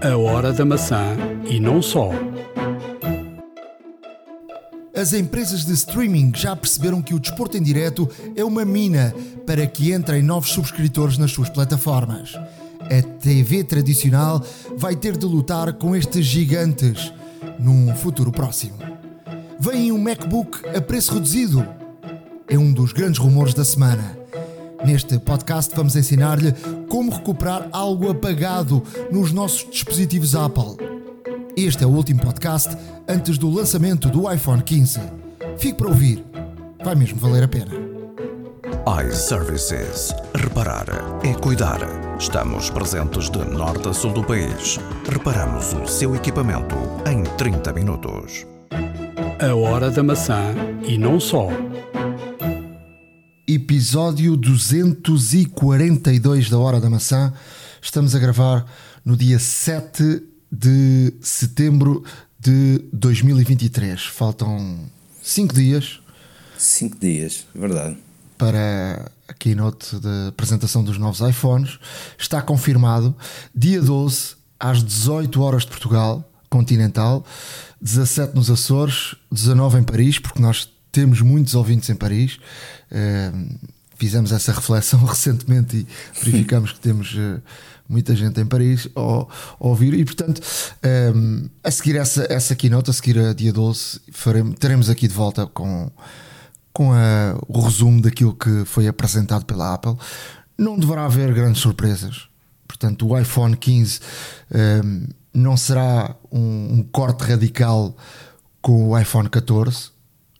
A hora da maçã e não só. As empresas de streaming já perceberam que o desporto em direto é uma mina para que entrem novos subscritores nas suas plataformas. A TV tradicional vai ter de lutar com estes gigantes num futuro próximo. Vem um MacBook a preço reduzido. É um dos grandes rumores da semana. Neste podcast vamos ensinar-lhe como recuperar algo apagado nos nossos dispositivos Apple. Este é o último podcast antes do lançamento do iPhone 15. Fique para ouvir, vai mesmo valer a pena. iServices. Reparar é cuidar. Estamos presentes de norte a sul do país. Reparamos o seu equipamento em 30 minutos. A hora da maçã e não só. Episódio 242 da Hora da Maçã. Estamos a gravar no dia 7 de setembro de 2023. Faltam 5 dias Cinco dias, verdade. para a keynote de apresentação dos novos iPhones. Está confirmado dia 12 às 18 horas de Portugal, continental, 17 nos Açores, 19 em Paris, porque nós temos muitos ouvintes em Paris. Eh, fizemos essa reflexão recentemente e verificamos que temos eh, muita gente em Paris a, ouvir e portanto eh, a seguir essa, essa keynote, a seguir a dia 12 faremos, teremos aqui de volta com com a- o resumo daquilo que foi apresentado pela Apple. Não deverá haver grandes surpresas. Portanto, o iPhone 15 ehm, não será um, um corte radical com o iPhone 14.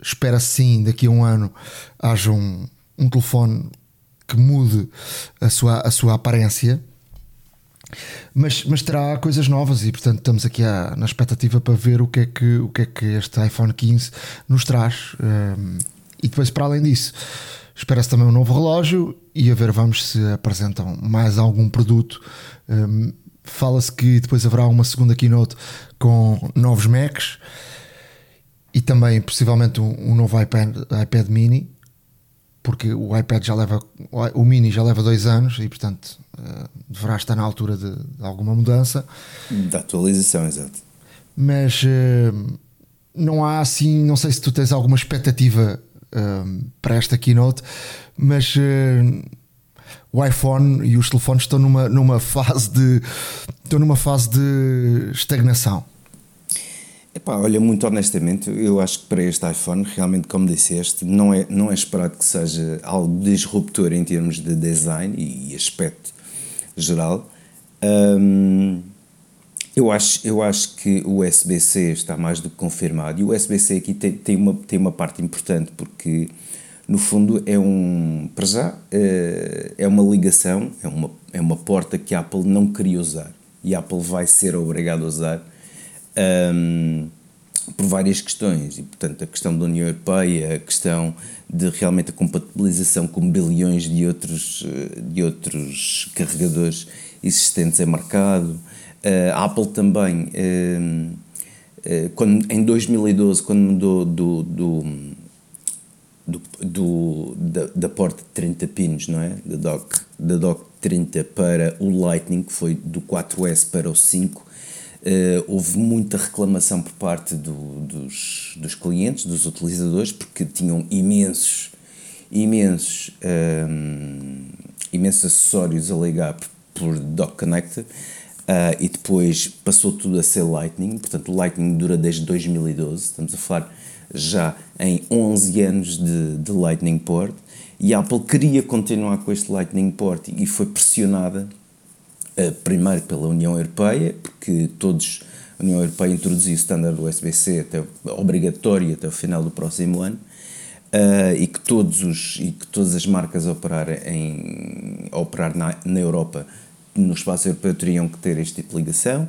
Espera-se sim, daqui a um ano, haja um, um telefone que mude a sua, a sua aparência. Mas, mas terá coisas novas e portanto estamos aqui à- na expectativa para ver o que é que, o que, é que este iPhone 15 nos traz. Ehm, e depois, para além disso, espera-se também um novo relógio e a ver vamos se apresentam mais algum produto. Ehm, Fala-se que depois haverá uma segunda keynote com novos Macs e também possivelmente um, um novo iPad, iPad mini porque o iPad já leva o mini já leva dois anos e portanto eh, deverá estar na altura de, de alguma mudança Da atualização, exato. mas eh, não há assim não sei se tu tens alguma expectativa eh, para esta keynote mas o iPhone e os telefones estão numa, numa fase de estão numa fase de estagnação Epá, olha, muito honestamente, eu acho que para este iPhone, realmente, como disseste, não é, não é esperado que seja algo disruptor em termos de design e aspecto geral. Hum, eu, acho, eu acho que o USB-C está mais do que confirmado e o USB-C aqui tem, tem, uma, tem uma parte importante porque, no fundo, é um. Para já, eh, é uma ligação, é uma, é uma porta que a Apple não queria usar e a Apple vai ser obrigada a usar hum, por várias questões, e portanto a questão da União Europeia, a questão de realmente a compatibilização com bilhões de outros, eh, de outros carregadores existentes em mercado. Eh, a Apple também, eh, quando, em 2012, quando mudou do, do, do, do- da, da porta de 30 pinos, não é? Da dock, da dock 30 para o Lightning, que foi do 4S para o 5, eh, houve muita reclamação por parte do- dos, dos clientes, dos utilizadores, porque tinham imensos, imensos, hum, imensos acessórios a ligar por, por dock connector. ah, e depois passou tudo a ser Lightning, portanto o Lightning dura desde 2012, estamos a falar já em 11 anos de, de Lightning Port, e a Apple queria continuar com este Lightning Port e foi pressionada Uh, primeiro pela União Europeia, porque todos, a União Europeia introduziu o standard USB-C até, obrigatório até o final do próximo ano, uh, e, que todos os, e que todas as marcas a operar, em, a operar na, na Europa, no espaço europeu, teriam que ter este tipo de ligação.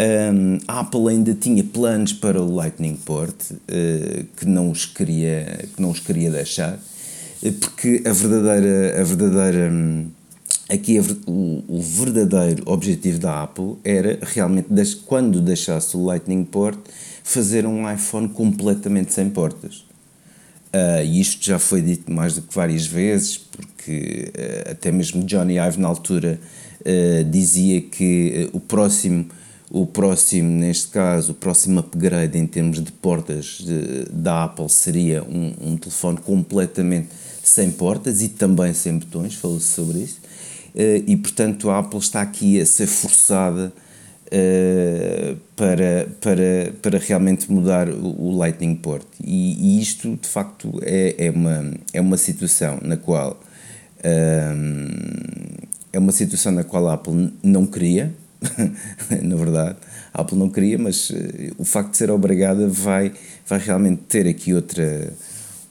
Um, a Apple ainda tinha planos para o Lightning Port, uh, que, não os queria, que não os queria deixar, porque a verdadeira... A verdadeira hum, aqui o, verdadeiro objetivo da Apple era realmente, quando deixasse o Lightning Port, fazer um iPhone completamente sem portas. E isto já foi dito mais do que várias vezes, porque ah, até mesmo Johnny Ive na altura ah, dizia que ah, o próximo o próximo, neste caso, o próximo upgrade em termos de portas de, da Apple seria um, um telefone completamente sem portas e também sem botões, falou-se sobre isso. Uh, e portanto a Apple está aqui a ser forçada uh, para, para, para realmente mudar o, Lightning Port. E, e, isto de facto é, é, uma, é uma situação na qual uh, é uma situação na qual a Apple não queria, na verdade, a Apple não queria, mas o facto de ser obrigada vai, vai realmente ter aqui outra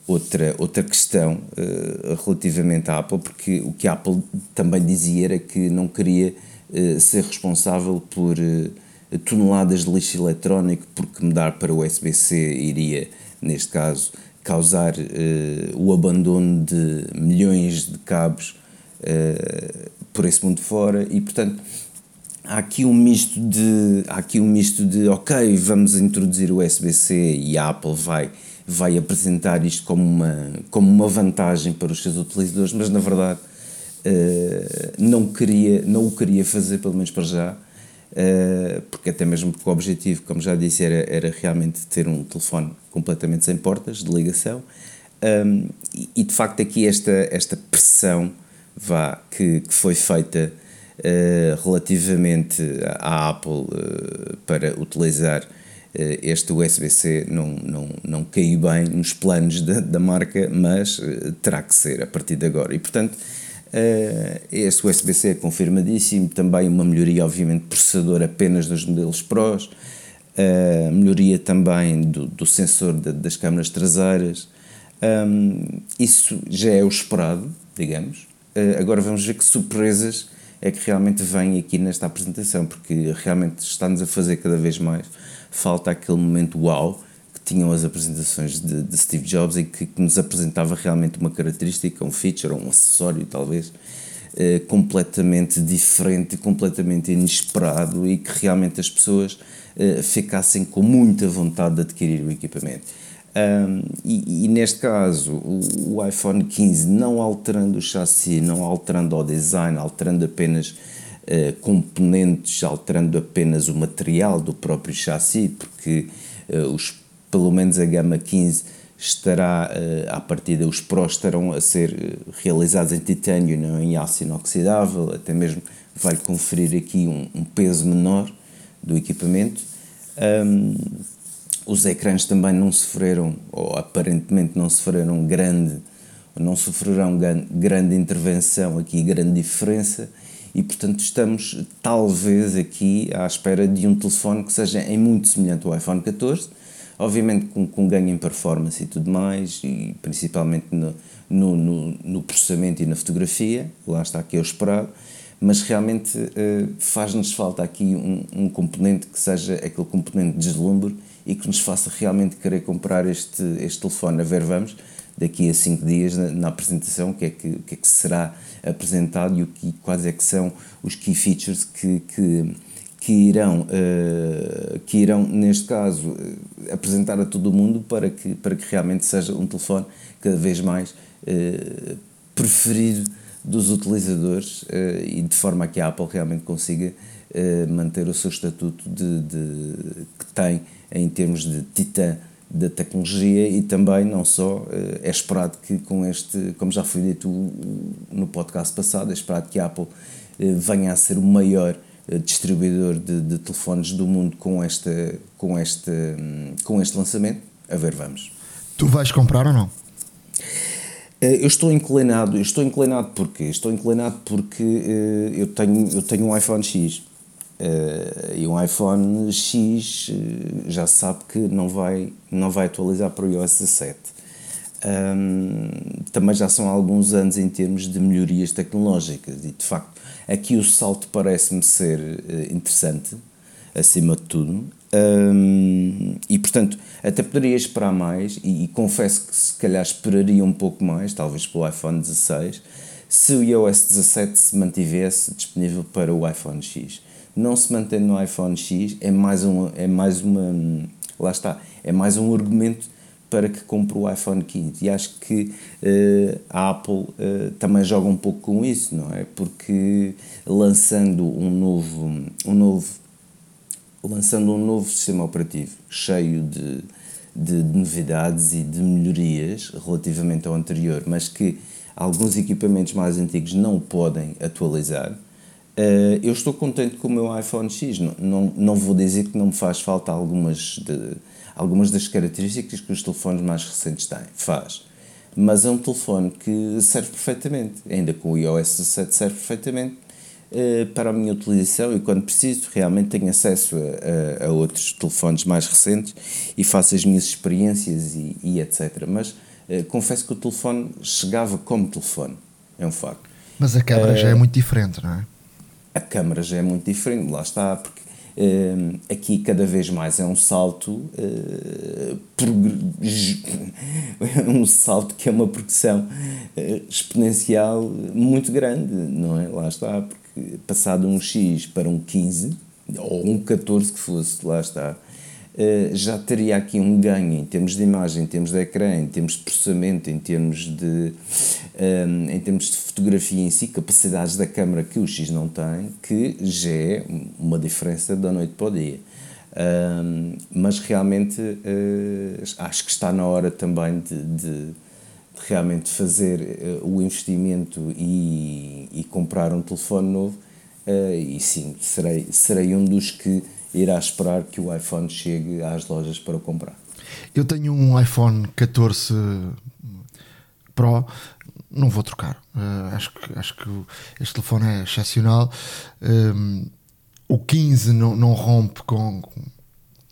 outra, outra questão uh, relativamente à Apple, porque o que a Apple também dizia era que não queria uh, ser responsável por uh, toneladas de lixo eletrónico, porque mudar para o USB-C iria, neste caso, causar o abandono de milhões de cabos por esse mundo fora. E, portanto, há aqui um misto de há aqui um misto de ok vamos introduzir o USB-C e a Apple vai vai apresentar isto como uma, como uma vantagem para os seus utilizadores, mas na verdade uh, não, queria, não o queria fazer, pelo menos para já, uh, porque até mesmo porque o objetivo, como já disse, era, era realmente ter um telefone completamente sem portas de ligação. Um, e, de facto aqui esta, esta pressão vá, que, que foi feita uh, relativamente à Apple para utilizar eh, este USB-C não, não, não caiu bem nos planos da, da marca, mas eh, terá que ser a partir de agora. E portanto, eh, este USB-C é confirmadíssimo, também uma melhoria, obviamente, processador apenas dos modelos Pros, melhoria também do, do sensor das câmaras traseiras. isso já é o esperado, digamos. agora vamos ver que surpresas é que realmente vêm aqui nesta apresentação, porque realmente está-nos a fazer cada vez mais falta aquele momento uau que tinham as apresentações de, de Steve Jobs e que, que, nos apresentava realmente uma característica, um feature, um acessório talvez, eh, completamente diferente, completamente inesperado e que realmente as pessoas eh, ficassem com muita vontade de adquirir o equipamento. Um, e, e, neste caso, o, o, iPhone 15, não alterando o chassi, não alterando o design, alterando apenas eh, componentes, alterando apenas o material do próprio chassi, porque uh, os, pelo menos a gama 15 estará, uh, à partida, os Pros estarão a ser realizados em titânio, não em aço inoxidável, até mesmo vai conferir aqui um, um peso menor do equipamento. Um, os ecrãs também não sofreram, ou aparentemente não sofreram grande, não sofrerão grande intervenção aqui, grande diferença e portanto estamos talvez aqui à espera de um telefone que seja em muito semelhante ao iPhone 14, obviamente com, com ganho em performance e tudo mais, e principalmente no, no, no, no processamento e na fotografia, lá está aqui o esperado, mas realmente uh, faz-nos falta aqui um, um componente que seja aquele componente de deslumbre e que nos faça realmente querer comprar este, este telefone. A ver, vamos, daqui a cinco dias na, na apresentação, o que, é que, o que é que será apresentado e o que, quais é que são os key features que, que, que, irão, uh, que irão, neste caso, uh, apresentar a todo mundo para que, para que realmente seja um telefone cada vez mais uh, preferido dos utilizadores e de forma que a Apple realmente consiga manter o seu estatuto de, de, que tem em termos de titã da tecnologia e também não só eh, é esperado que com este, como já foi dito no podcast passado, é esperado que a Apple eh, venha a ser o maior eh, distribuidor de, de telefones do mundo com este, com, este, hum, com este lançamento. A ver, vamos. Tu vais comprar ou não? Eu estou inclinado, eu estou inclinado porque estou inclinado porque eu tenho eu tenho um iPhone X Uh, e um iPhone X uh, já sabe que não vai, não vai atualizar para o iOS 17. Um, também já são alguns anos em termos de melhorias tecnológicas e de facto aqui o salto parece-me ser uh, interessante acima de tudo um, e portanto até poderia esperar mais e, e, confesso que se calhar esperaria um pouco mais talvez pelo iPhone 16 se o iOS 17 se mantivesse disponível para o iPhone X não se mantém no iPhone X é mais, um, é mais uma. Lá está, é mais um argumento para que compre o iPhone 15. E acho que uh, a Apple uh, também joga um pouco com isso, não é? Porque lançando um novo, um novo lançando um novo sistema operativo cheio de, de, de novidades e de melhorias relativamente ao anterior, mas que alguns equipamentos mais antigos não podem atualizar. Uh, eu estou contente com o meu iPhone X. Não, não, não vou dizer que não me faz falta algumas, de, algumas das características que os telefones mais recentes têm. Faz. Mas é um telefone que serve perfeitamente. Ainda com o iOS 17 serve perfeitamente uh, para a minha utilização e quando preciso realmente tenho acesso a, a, a, outros telefones mais recentes e faço as minhas experiências e, e etc. Mas uh, confesso que o telefone chegava como telefone. É um facto. Mas a câmera já é muito diferente, não é? A câmara já é muito diferente, lá está, porque uh, aqui cada vez mais é um salto uh, um salto que é uma progressão uh, exponencial muito grande, não é? Lá está, porque passado um X para um 15 ou um 14 que fosse, lá está, eh, já teria aqui um ganho em termos de imagem, em termos de ecrã, em termos de processamento, em termos de, ehm, em termos de fotografia em si, capacidades da câmera que o X não tem, que já é uma diferença da noite para o dia. Mas realmente uh, acho que está na hora também de, de, realmente fazer o investimento e, e, comprar um telefone novo. Uh, e sim, serei, serei um dos que irá esperar que o iPhone chegue às lojas para comprar. Eu tenho um iPhone 14 Pro, não vou trocar. Uh, acho, que, acho que este telefone é excepcional. Um, o 15 não, não rompe com,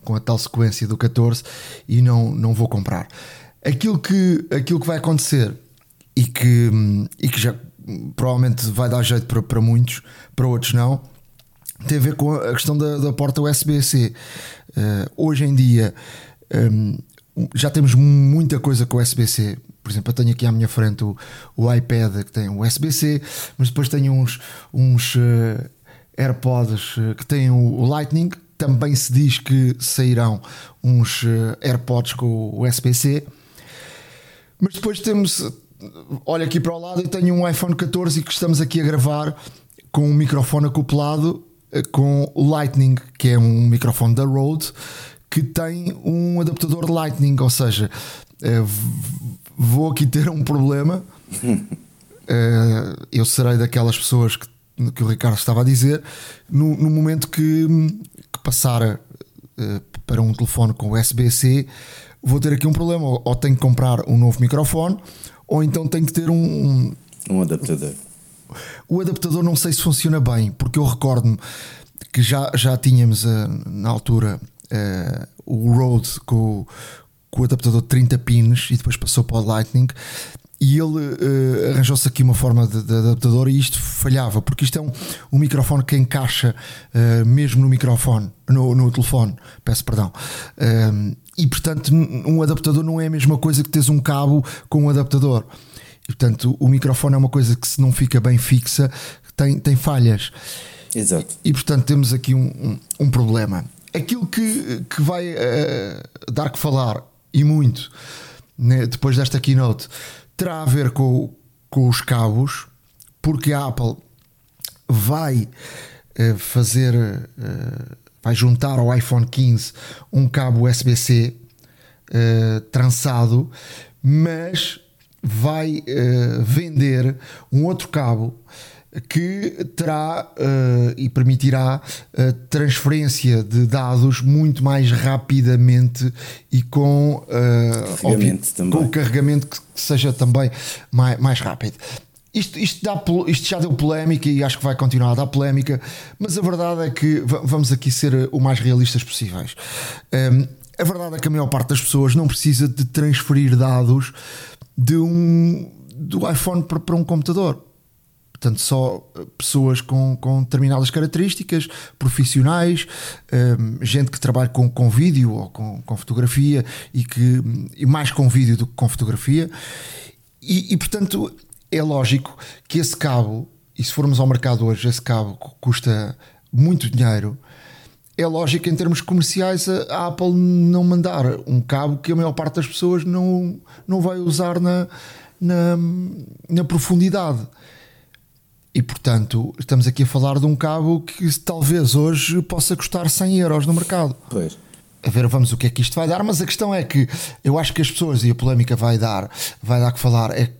com a tal sequência do 14 e não, não vou comprar. Aquilo que, aquilo que vai acontecer e que, e que já provavelmente vai dar jeito para, para muitos, para outros não, tem a ver com a questão da, da porta USB-C. Uh, hoje em dia um, já temos muita coisa com USB-C. Por exemplo, eu tenho aqui à minha frente o, o iPad que tem USB-C, mas depois tenho uns, uns uh, AirPods uh, que têm o, o, Lightning. Também se diz que sairão uns AirPods com USB-C. Mas depois temos. Olha aqui para o lado, eu tenho um iPhone 14 que estamos aqui a gravar com um microfone acoplado com o Lightning, que é um microfone da Rode que tem um adaptador Lightning, ou seja, eh, vou aqui ter um problema. Eh, eu serei daquelas pessoas que, que o Ricardo estava a dizer no, no momento que, que passar eh, para um telefone com USB-C, vou ter aqui um problema. Ou tenho que comprar um novo microfone, ou então tenho que ter um, um adaptador o adaptador não sei se funciona bem, porque eu recordo-me que já, já tínhamos uh, na altura uh, o Rode com, com o adaptador de 30 pins e depois passou para o Lightning e ele uh, arranjou-se aqui uma forma de, de, adaptador e isto falhava, porque isto é um, um microfone que encaixa uh, mesmo no microfone, no, no telefone, peço perdão. E portanto, um adaptador não é a mesma coisa que teres um cabo com um adaptador. E, portanto, o microfone é uma coisa que, se não fica bem fixa, tem, tem falhas. Exato. E, e portanto, temos aqui um, um, um, problema. Aquilo que, que vai uh, dar que falar, e muito, né, depois desta keynote, terá a ver com, com os cabos, porque a Apple vai uh, fazer, uh, vai juntar ao iPhone 15 um cabo USB-C trançado, mas vai uh, vender um outro cabo que terá uh, e permitirá a transferência de dados muito mais rapidamente e com, uh, com o carregamento que seja também mais, mais rápido. Isto, isto, dá, isto já deu polémica e acho que vai continuar a dar polémica, mas a verdade é que vamos aqui ser o mais realistas possíveis. Um, ehm, a verdade é que a maior parte das pessoas não precisa de transferir dados de um, do iPhone para, para um computador. Portanto, só eh, pessoas com, com determinadas características, profissionais, um, gente que trabalha com, com vídeo ou com, com fotografia e que e mais com vídeo do que com fotografia. E, e, portanto, é lógico que esse cabo, e se formos ao mercado hoje, esse cabo custa muito dinheiro. É lógico em termos comerciais a Apple não mandar um cabo que a maior parte das pessoas não, não vai usar na, na, na profundidade. E portanto, estamos aqui a falar de um cabo que talvez hoje possa custar 100 euros no mercado. Pois. A ver, vamos o que é que isto vai dar, mas a questão é que eu acho que as pessoas, e a polémica vai dar, vai dar que falar, é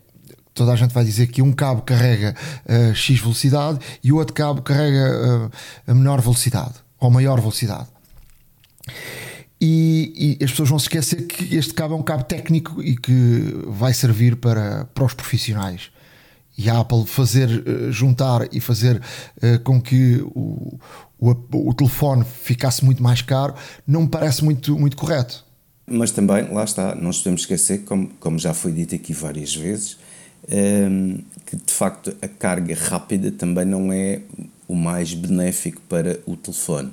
toda a gente vai dizer que um cabo carrega uh, X velocidade e o outro cabo carrega uh, a menor velocidade ou maior velocidade. E, e, as pessoas vão se esquecer que este cabo é um cabo técnico e que vai servir para, para os profissionais. E a Apple fazer uh, juntar e fazer uh, com que o, o, o, telefone ficasse muito mais caro não me parece muito, muito correto. Mas também, lá está, não podemos esquecer, como, como já foi dito aqui várias vezes, um, ehm, que de facto a carga rápida também não é o mais benéfico para o telefone.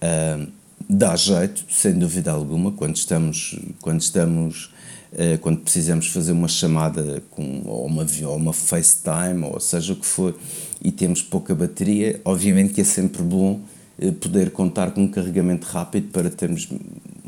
Ehm, dá jeito, sem dúvida alguma, quando estamos, quando estamos uh, quando precisamos fazer uma chamada com ou uma, ou uma FaceTime ou seja o que for e temos pouca bateria, obviamente que é sempre bom uh, poder contar com um carregamento rápido para termos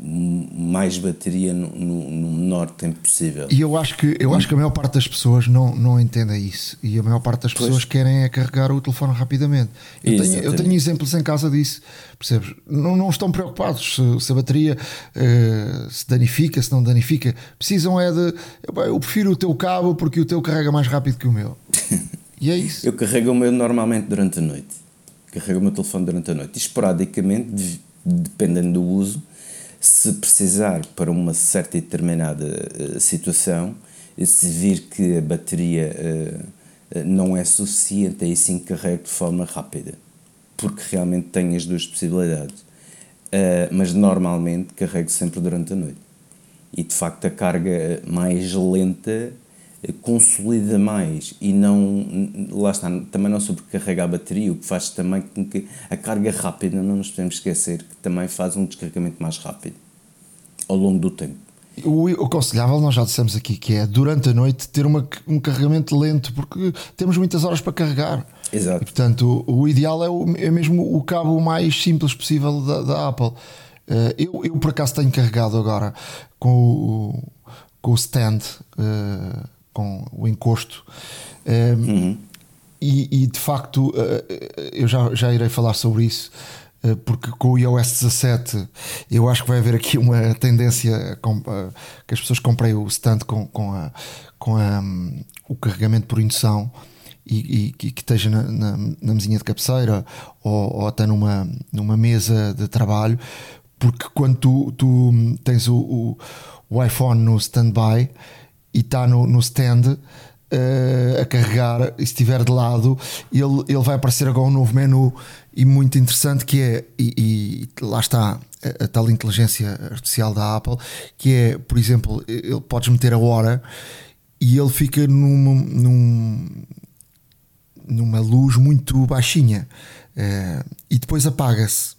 mais bateria no, no, no, menor tempo possível. E eu acho que eu acho que a maior parte das pessoas não, não entenda isso. E a maior parte das pessoas pois. querem é carregar o telefone rapidamente. Eu tenho, eu tenho, exemplos em casa disso, percebes? Não, não estão preocupados se, se a bateria uh, se danifica, se não danifica. Precisam é de eu prefiro o teu cabo porque o teu carrega mais rápido que o meu. E é isso. eu carrego o meu normalmente durante a noite. Carrego o meu telefone durante a noite. E esporadicamente, dependendo do uso, se precisar para uma certa e determinada uh, situação, se vir que a bateria uh, não é suficiente, aí sim carrego de forma rápida, porque realmente tenho as duas possibilidades. Mas normalmente carrego sempre durante a noite. E de facto a carga mais lenta consolida mais e não, lá está, também não sobrecarrega a bateria, o que faz também com que a carga rápida, não nos podemos esquecer, que também faz um descarregamento mais rápido ao longo do tempo. O aconselhável, nós já dissemos aqui, que é durante a noite ter uma, um carregamento lento, porque temos muitas horas para carregar. Exato. E, portanto, o, o ideal é, o, é mesmo o cabo mais simples possível da, da Apple. Uh, eu, eu, por acaso, tenho carregado agora com o, com o stand. Uh, com o encosto. Uhum. E, e, de facto, eh, eu já, já irei falar sobre isso, eh, porque com o iOS 17 eu acho que vai haver aqui uma tendência que as pessoas comprem o stand com, com, a, com a, um, o carregamento por indução. E, e, que esteja na, na, na, mesinha de cabeceira ou, ou, até numa, numa mesa de trabalho, porque quando tu, tu tens o, o, o iPhone no standby, e está no, no stand uh, a carregar, e estiver de lado, ele, ele vai aparecer agora um novo menu e muito interessante que é, e, e lá está a, a, tal inteligência artificial da Apple, que é, por exemplo, ele podes meter a hora e ele fica num, num numa luz muito baixinha uh, e depois apaga-se.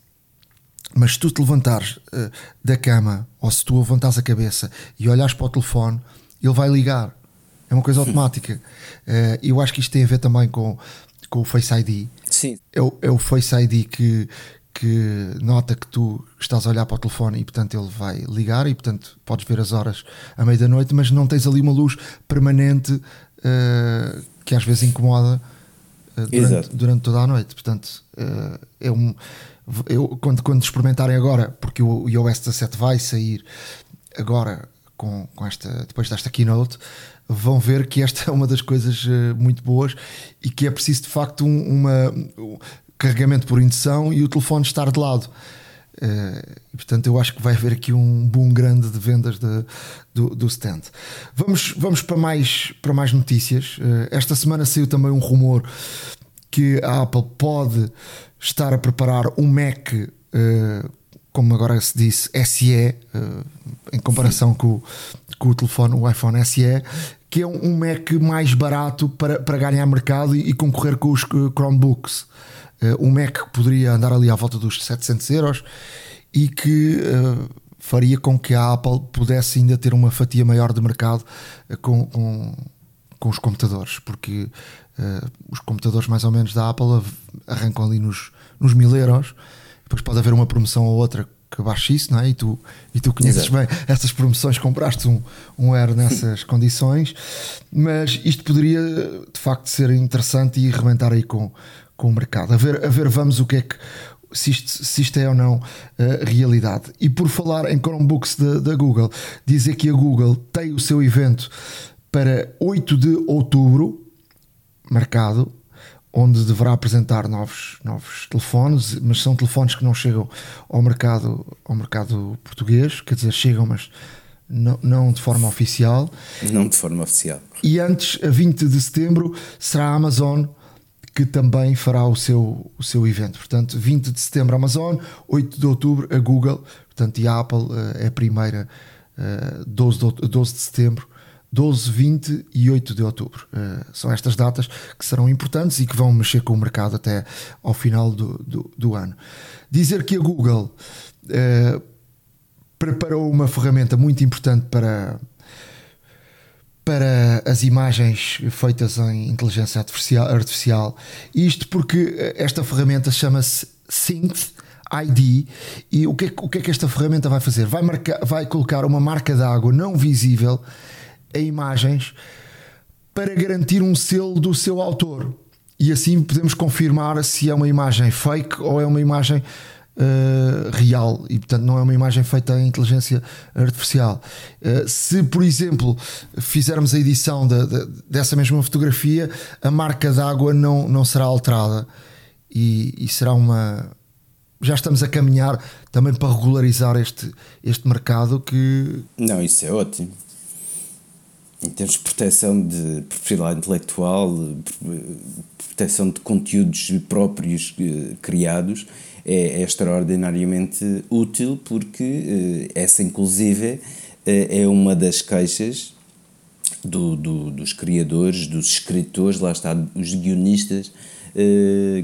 Mas se tu te levantares uh, da cama ou se tu levantares a cabeça e olhares para o telefone, ele vai ligar. É uma coisa automática. Uh, eu acho que isto tem a ver também com, com o Face ID. Sim. É o, é o Face ID que, que nota que tu estás a olhar para o telefone e portanto ele vai ligar e portanto podes ver as horas à meia da noite, mas não tens ali uma luz permanente uh, que às vezes incomoda uh, durante, durante, toda a noite. Portanto, uh, é um. Eu, quando, quando experimentarem agora, porque o iOS 17 vai sair agora com, com esta, depois desta keynote, vão ver que esta é uma das coisas uh, muito boas e que é preciso de facto um, uma, um carregamento por indução e o telefone estar de lado. Uh, portanto, eu acho que vai haver aqui um boom grande de vendas de, do, do stand. Vamos, vamos para, mais, para mais notícias. Uh, esta semana saiu também um rumor que a Apple pode estar a preparar um Mac uh, como agora se disse, SE, uh, em comparação com, com, o telefone, o iPhone SE, que é um, Mac mais barato para, para ganhar mercado e, e concorrer com os Chromebooks. Uh, um Mac poderia andar ali à volta dos 700 euros e que uh, faria com que a Apple pudesse ainda ter uma fatia maior de mercado com, com, com os computadores, porque os computadores mais ou menos da Apple arrancam ali nos, nos 1000 euros depois pode haver uma promoção ou outra que baixe isso, não é? E tu, e tu conheces Exato. bem essas promoções, compraste um, um Air nessas condições, mas isto poderia de facto ser interessante e arrebentar aí com, com o mercado. A ver, a ver, vamos o que é que. Se isto, se isto é ou não uh, realidade. E por falar em Chromebooks da Google, dizer que a Google tem o seu evento para 8 de outubro marcado onde deverá apresentar novos, novos telefones, mas são telefones que não chegam ao mercado, ao mercado português, quer dizer, chegam, mas não, não de forma oficial. Não de forma oficial. E antes, a 20 de setembro, será a Amazon que também fará o seu, o seu evento. Portanto, 20 de setembro a Amazon, 8 de outubro a Google, portanto, e a Apple eh, é a primeira, 12 eh, de, 12 de setembro 12, 20 e 8 de outubro. Uh, são estas datas que serão importantes e que vão mexer com o mercado até ao final do, do, do ano. Dizer que a Google uh, preparou uma ferramenta muito importante para, para as imagens feitas em inteligência artificial, artificial. Isto porque esta ferramenta chama-se Synth ID e o que, é, o que é que esta ferramenta vai fazer? Vai, marcar, vai colocar uma marca d'água não visível a imagens para garantir um selo do seu autor. E assim podemos confirmar se é uma imagem fake ou é uma imagem uh, real. E portanto não é uma imagem feita em inteligência artificial. Uh, se, por exemplo, fizermos a edição de, de, dessa mesma fotografia, a marca d'água não, não será alterada. E, e será uma, já estamos a caminhar também para regularizar este, este mercado que. Não, isso é ótimo em termos de proteção de propriedade intelectual, proteção de conteúdos próprios eh, criados, é, é extraordinariamente útil porque eh, essa, inclusive, eh, é uma das queixas do, do, dos criadores, dos escritores, lá está, os guionistas,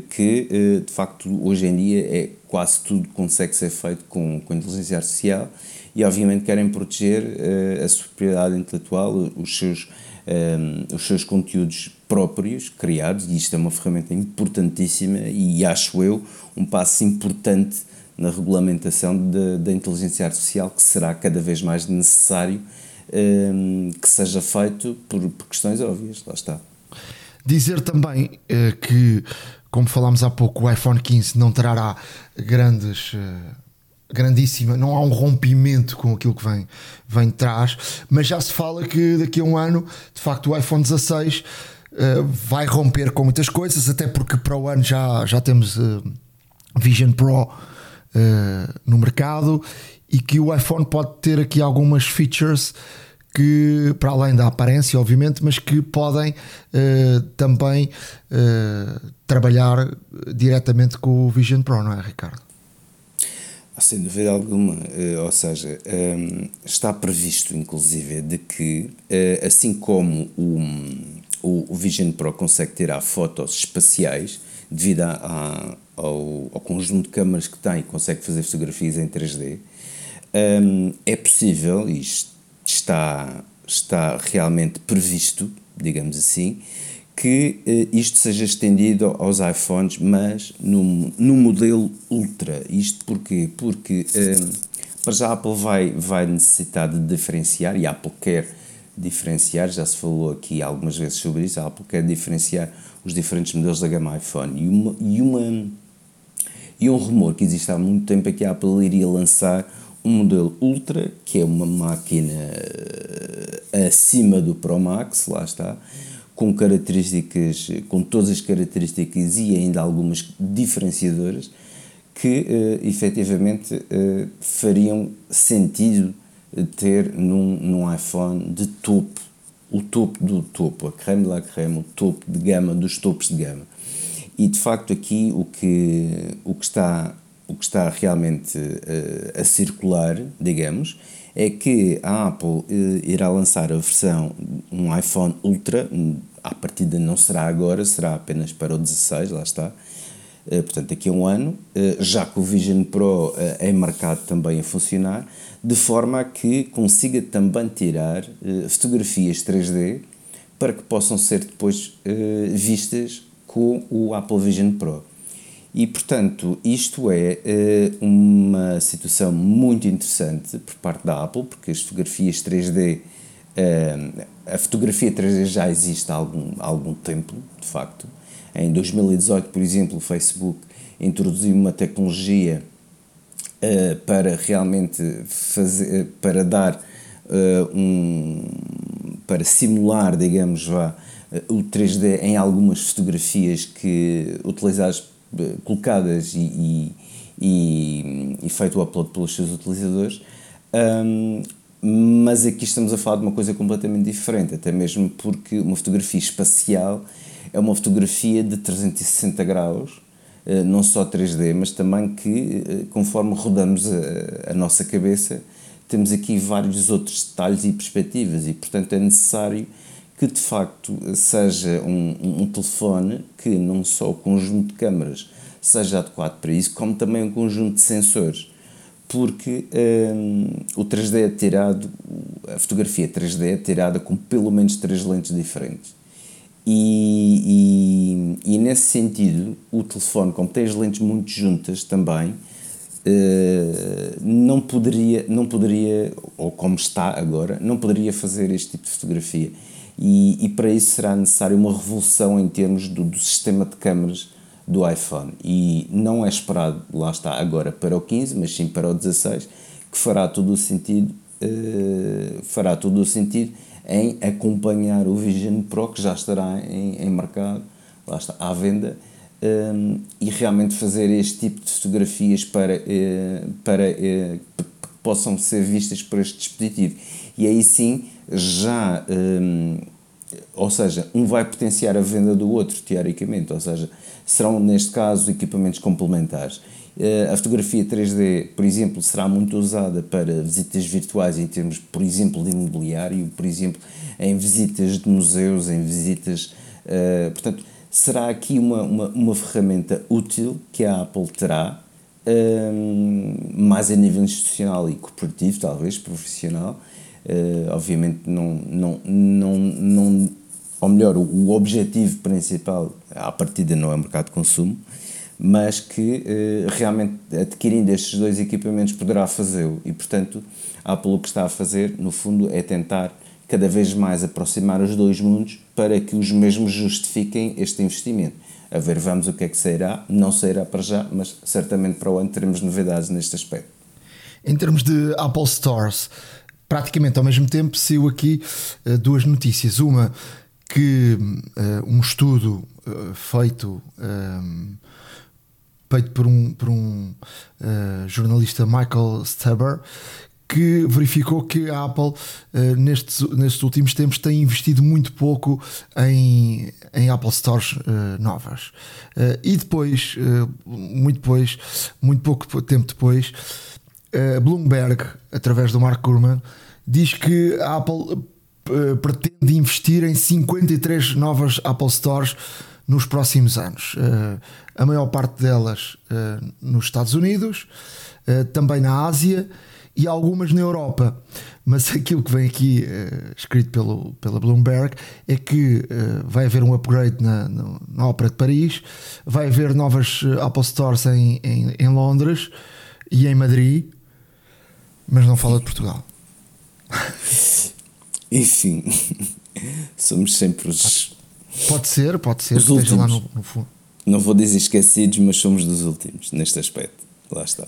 que de facto hoje em dia é quase tudo consegue ser feito com, com inteligência artificial e obviamente querem proteger uh, a sua propriedade intelectual, os seus, um, eh, os seus conteúdos próprios criados, e isto é uma ferramenta importantíssima e acho eu um passo importante na regulamentação da inteligência artificial que será cada vez mais necessário um, eh, que seja feito por, por, questões óbvias, lá está. Dizer também uh, que, como falámos há pouco, o iPhone 15 não trará grandes uh, grandíssima, não há um rompimento com aquilo que vem, vem de trás, mas já se fala que daqui a um ano, de facto, o iPhone 16 uh, vai romper com muitas coisas, até porque para o ano já, já temos uh, Vision Pro uh, no mercado e que o iPhone pode ter aqui algumas features que, para além da aparência, obviamente, mas que podem também trabalhar diretamente com o Vision Pro, não é, Ricardo? Sem dúvida alguma, uh, ou seja, um, ehm, está previsto inclusive de que, uh, assim como o, o, Vision Pro consegue tirar fotos espaciais devido a, a, ao, ao, conjunto de câmaras que tem, consegue fazer fotografias em 3D, um, ehm, é possível, e está, está realmente previsto, digamos assim, que uh, isto seja estendido aos iPhones, mas no, no modelo Ultra. Isto porquê? Porque uh, para já a Apple vai, vai necessitar de diferenciar, e a Apple quer diferenciar, já se falou aqui algumas vezes sobre isso, a Apple quer diferenciar os diferentes modelos da gama iPhone. E, uma, e, uma, e um rumor que existe há muito tempo é que a Apple iria lançar um modelo Ultra, que é uma máquina eh, acima do Pro Max, lá está, com características, com todas as características e ainda algumas diferenciadoras que uh, efetivamente uh, fariam sentido ter num, num iPhone de topo, o topo do topo, a creme de la creme, o topo de gama dos topos de gama. E de facto aqui o que, o que, está, o que está realmente uh, a circular, digamos, é que a Apple uh, irá lançar a versão, um iPhone Ultra, à partida não será agora, será apenas para o 16, lá está. Uh, portanto, daqui a um ano, uh, já que o Vision Pro é marcado também a funcionar, de forma a que consiga também tirar fotografias 3D para que possam ser depois vistas com o Apple Vision Pro. E, portanto, isto é uma uma situação muito interessante por parte da Apple, porque as fotografias 3D, a fotografia 3D já existe há algum, há algum tempo, de facto. Em 2018, por exemplo, o Facebook introduziu uma tecnologia para realmente fazer, para dar um, para simular, digamos, vá, o 3D em algumas fotografias que utilizadas, colocadas e, e, e, e feito o upload pelos seus utilizadores. Um, mas aqui estamos a falar de uma coisa completamente diferente, até mesmo porque uma fotografia espacial é uma fotografia de 360 graus, eh, não só 3D, mas também que, eh, conforme rodamos a, a nossa cabeça, temos aqui vários outros detalhes e perspectivas, e portanto é necessário que de facto seja um, um telefone que não só o conjunto de câmaras seja adequado para isso, como também um conjunto de sensores. Porque um, o 3D é tirado, a fotografia 3D é tirada com pelo menos três lentes diferentes. E, e, e nesse sentido, o telefone, como tem as lentes muito juntas também, Uh, não poderia, não poderia, ou como está agora, não poderia fazer este tipo de fotografia. E, e para isso será necessário uma revolução em termos do, do sistema de câmaras do iPhone e não é esperado, lá está, agora para o 15, mas sim para o 16, que fará todo o sentido, uh, fará todo o sentido em acompanhar o Vision Pro que já estará em, em mercado, lá está, à venda, um, ehm, e realmente fazer este tipo de fotografias para, uh, para uh, que possam ser vistas por este dispositivo. E aí sim, já, um, ehm, ou seja, um vai potenciar a venda do outro, teoricamente, ou seja, serão, neste caso, equipamentos complementares. Eh, a fotografia 3D, por exemplo, será muito usada para visitas virtuais em termos, por exemplo, de imobiliário, por exemplo, em visitas de museus, em visitas. Uh, portanto, será aqui uma, uma, uma, ferramenta útil que a Apple terá, um, mais a nível institucional e corporativo, talvez, profissional. Uh, obviamente, não, não, não, não ou melhor, o, o objetivo principal à partida não é o mercado de consumo, mas que eh, realmente adquirindo estes dois equipamentos poderá fazê-lo e portanto a Apple o que está a fazer no fundo é tentar cada vez mais aproximar os dois mundos para que os mesmos justifiquem este investimento. A ver, vamos o que é que sairá, não sairá para já, mas certamente para o ano teremos novidades neste aspecto. Em termos de Apple Stores, praticamente ao mesmo tempo saiu aqui uh, duas notícias. Uma que uh, um estudo uh, feito um, feito por um, por um jornalista Michael Stuber que verificou que a Apple nestes, nestes últimos tempos tem investido muito pouco em, em Apple Stores novas. e depois, muito depois, muito pouco tempo depois, Bloomberg, através do Mark Gurman, diz que a Apple eh, pretende investir em 53 novas Apple Stores nos próximos anos. Uh, a maior parte delas nos Estados Unidos, também na Ásia e algumas na Europa. Mas aquilo que vem aqui escrito pelo, pela Bloomberg é que vai haver um upgrade na, na, na, Ópera de Paris, vai haver novas Apple Stores em, em, em Londres e em Madrid, mas não fala de Portugal. Enfim, somos sempre os. Pode ser, pode ser, os últimos. lá no, no fundo. Não vou dizer esquecidos, mas somos dos últimos neste aspecto. Lá está.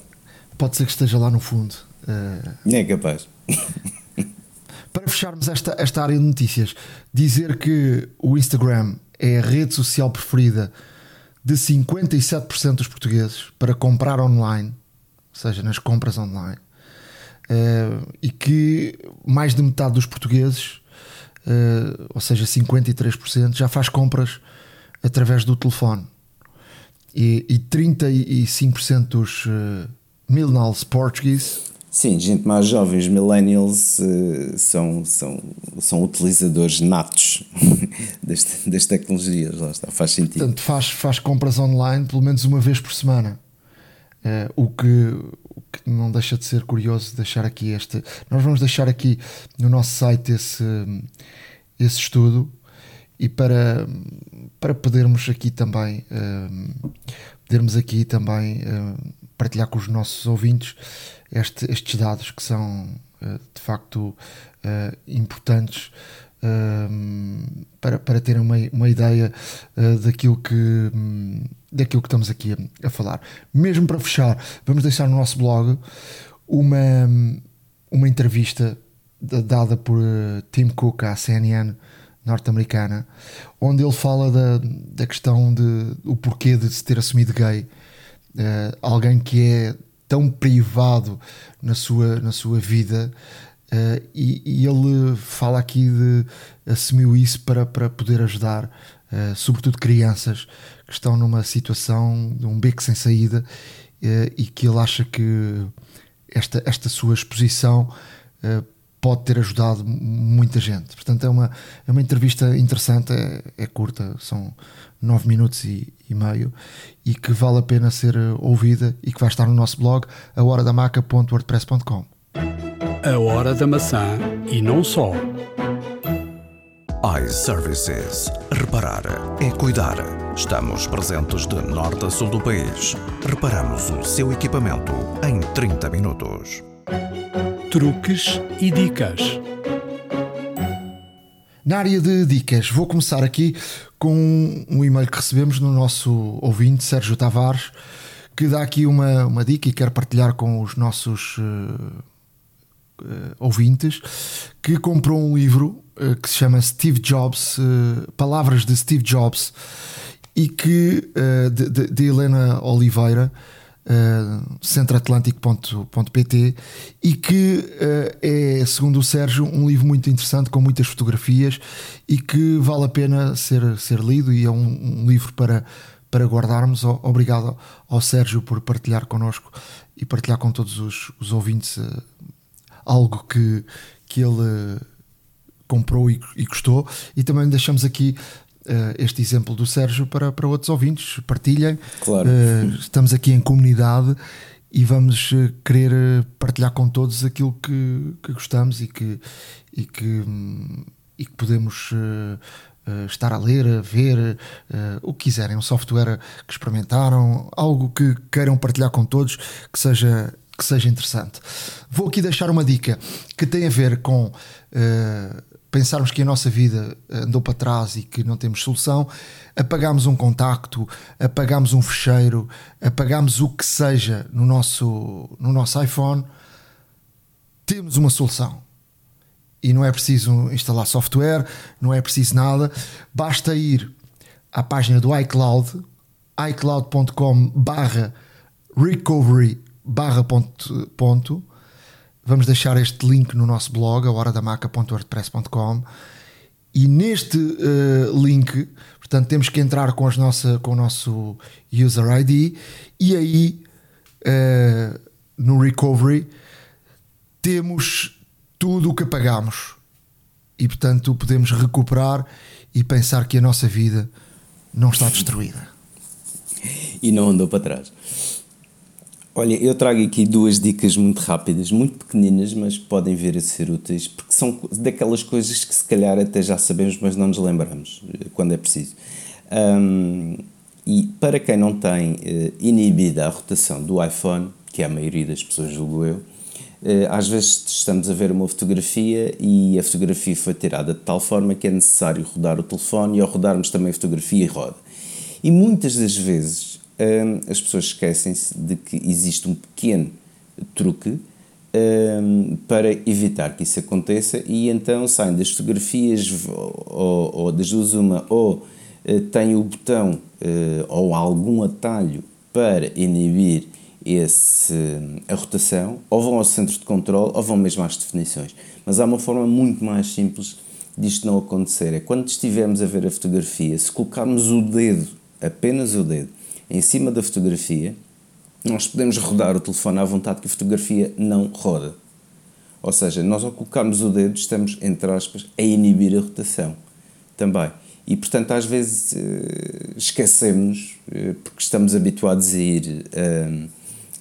Pode ser que esteja lá no fundo. Uh... É capaz. Para fecharmos esta, esta área de notícias, dizer que o Instagram é a rede social preferida de 57% dos portugueses para comprar online, ou seja, nas compras online. Uh, e que mais de metade dos portugueses, uh, ou seja, 53%, já faz compras através do telefone. E, e 35% dos uh, millennials portugueses. Sim, gente mais jovem, os millennials uh, são, são, são utilizadores natos deste, das tecnologias, lá está, faz sentido. Portanto, faz, faz compras online pelo menos uma vez por semana. Uh, o, que, que não deixa de ser curioso deixar aqui este. Nós vamos deixar aqui no nosso site esse, esse estudo e para, para podermos aqui também uh, podermos aqui também partilhar com os nossos ouvintes este, estes dados que são de facto importantes para, para terem uma, uma ideia uh, daquilo, que, um, daquilo que estamos aqui a, a, falar. Mesmo para fechar, vamos deixar no nosso blog uma, uma entrevista dada por uh, Tim Cook à CNN norte-americana, onde ele fala da, da questão de o porquê de se ter assumido gay. Uh, alguém que é tão privado na sua, na sua vida Uh, e, e, ele fala aqui de assumiu isso para, para poder ajudar, uh, sobretudo crianças que estão numa situação de um beco sem saída uh, e que ele acha que esta, esta sua exposição pode ter ajudado muita gente. Portanto, é uma, é uma entrevista interessante, é, é curta, são nove minutos e, e, meio e que vale a pena ser ouvida e que vai estar no nosso blog, ahoradamaca.wordpress.com. A Hora da Maçã e não só. iServices. Reparar é cuidar. Estamos presentes de norte a sul do país. Reparamos o seu equipamento em 30 minutos. Truques e dicas. Na área de dicas, vou começar aqui com um e-mail que recebemos no nosso ouvinte, Sérgio Tavares, que dá aqui uma, uma dica e quer partilhar com os nossos uh, uh, ouvintes que comprou um livro que se chama Steve Jobs, uh, Palavras de Steve Jobs, e que de, de, de, Helena Oliveira, centroatlântico.pt, e que é, segundo o Sérgio, um livro muito interessante com muitas fotografias e que vale a pena ser, ser lido e é um, um livro para para guardarmos. Obrigado ao Sérgio por partilhar connosco e partilhar com todos os, os ouvintes algo que, que ele comprou e, e gostou. E também deixamos aqui uh, este exemplo do Sérgio para, para outros ouvintes. Partilhem. Claro. Uh, estamos aqui em comunidade e vamos uh, querer partilhar com todos aquilo que, que gostamos e que, e que, e que podemos. estar a ler, a ver o que quiserem, um software que experimentaram, algo que queiram partilhar com todos, que seja que seja interessante. Vou aqui deixar uma dica que tem a ver com uh, pensarmos que a nossa vida andou para trás e que não temos solução, apagamos um contacto, apagamos um fecheiro, apagamos o que seja no nosso, no nosso iPhone, temos uma solução. E não é preciso instalar software, não é preciso nada, basta ir à página do iCloud, icloud.com barra recovery barra ponto, ponto. Vamos deixar este link no nosso blog, a horadamaca.wordpress.com e neste uh, link, portanto, temos que entrar com, as nossa, com o nosso user ID e aí uh, no recovery temos tudo o que pagamos. E portanto podemos recuperar e pensar que a nossa vida não está destruída. E não andou para trás. Olha, eu trago aqui duas dicas muito rápidas, muito pequeninas, mas podem vir a ser úteis, porque são daquelas coisas que se calhar até já sabemos, mas não nos lembramos eh, quando é preciso. Um, e para quem não tem uh, inibida a rotação do iPhone, que é a maioria das pessoas, julgo eu, uh, às vezes estamos a ver uma fotografia e a fotografia foi tirada de tal forma que é necessário rodar o telefone e ao rodarmos também a fotografia roda. E muitas das vezes as pessoas esquecem-se de que existe um pequeno truque para evitar que isso aconteça e então saem das fotografias ou, ou das duas uma ou uh, tem o botão uh, ou algum atalho para inibir esse, a rotação, ou vão ao centro de controle ou vão mesmo às definições. Mas há uma forma muito mais simples disto não acontecer. É quando estivermos a ver a fotografia, se colocarmos o dedo, apenas o dedo, em cima da fotografia, nós podemos rodar o telefone à vontade que a fotografia não roda. Ou seja, nós ao colocarmos o dedo estamos, entre aspas, a inibir a rotação também. E portanto, às vezes eh, esquecemos, eh, porque estamos habituados a ir, eh,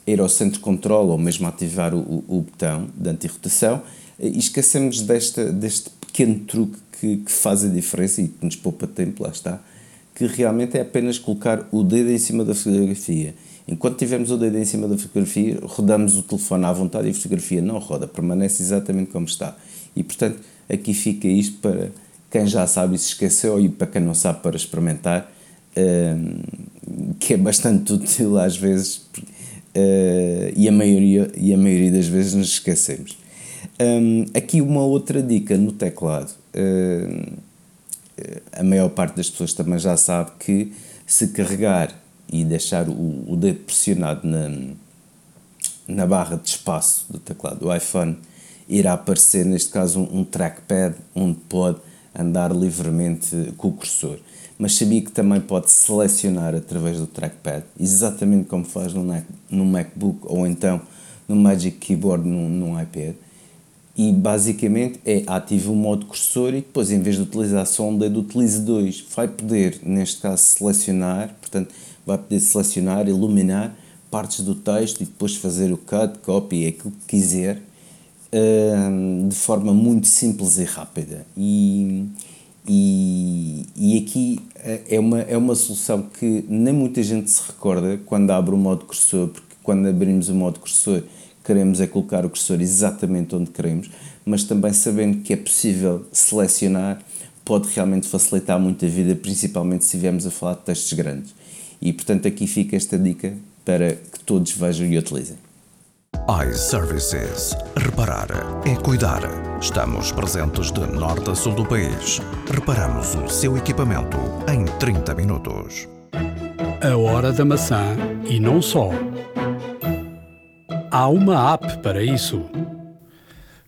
a ir ao centro de controle ou mesmo a ativar o, o botão de antirrotação e esquecemos desta, deste pequeno truque que, que faz a diferença e que nos poupa tempo, lá está, que realmente é apenas colocar o dedo em cima da fotografia. Enquanto tivermos o dedo em cima da fotografia, rodamos o telefone à vontade e a fotografia não roda, permanece exatamente como está. E portanto, aqui fica isto para quem já sabe e se esqueceu e para quem não sabe para experimentar, uh, que é bastante útil às vezes uh, e, a maioria, e a maioria das vezes nos esquecemos. Um, aqui uma outra dica no teclado. A maior parte das pessoas também já sabe que se carregar e deixar o, o dedo pressionado na, na barra de espaço do teclado do iPhone, irá aparecer, neste caso, um, um trackpad onde pode andar livremente com o cursor. Mas sabia que também pode selecionar através do trackpad, exatamente como faz no, no MacBook ou então no Magic Keyboard no, no iPad. E basicamente é ativo o modo cursor e depois, em vez de utilizar só um dedo, utilize dois. Vai poder, neste caso, selecionar, portanto, vai poder selecionar, iluminar partes do texto e depois fazer o cut, copy, aquilo que quiser de forma muito simples e rápida. E, e, e aqui eh, é uma, é uma solução que nem muita gente se recorda quando abre o modo cursor, porque quando abrimos o modo cursor queremos é colocar o cursor exatamente onde queremos, mas também sabendo que é possível selecionar pode realmente facilitar muito a vida, principalmente se estivermos a falar de textos grandes. E portanto aqui fica esta dica para que todos vejam e utilizem iServices. Reparar é cuidar. Estamos presentes de norte a sul do país. Reparamos o seu equipamento em 30 minutos. A hora da maçã e não só. Há uma app para isso.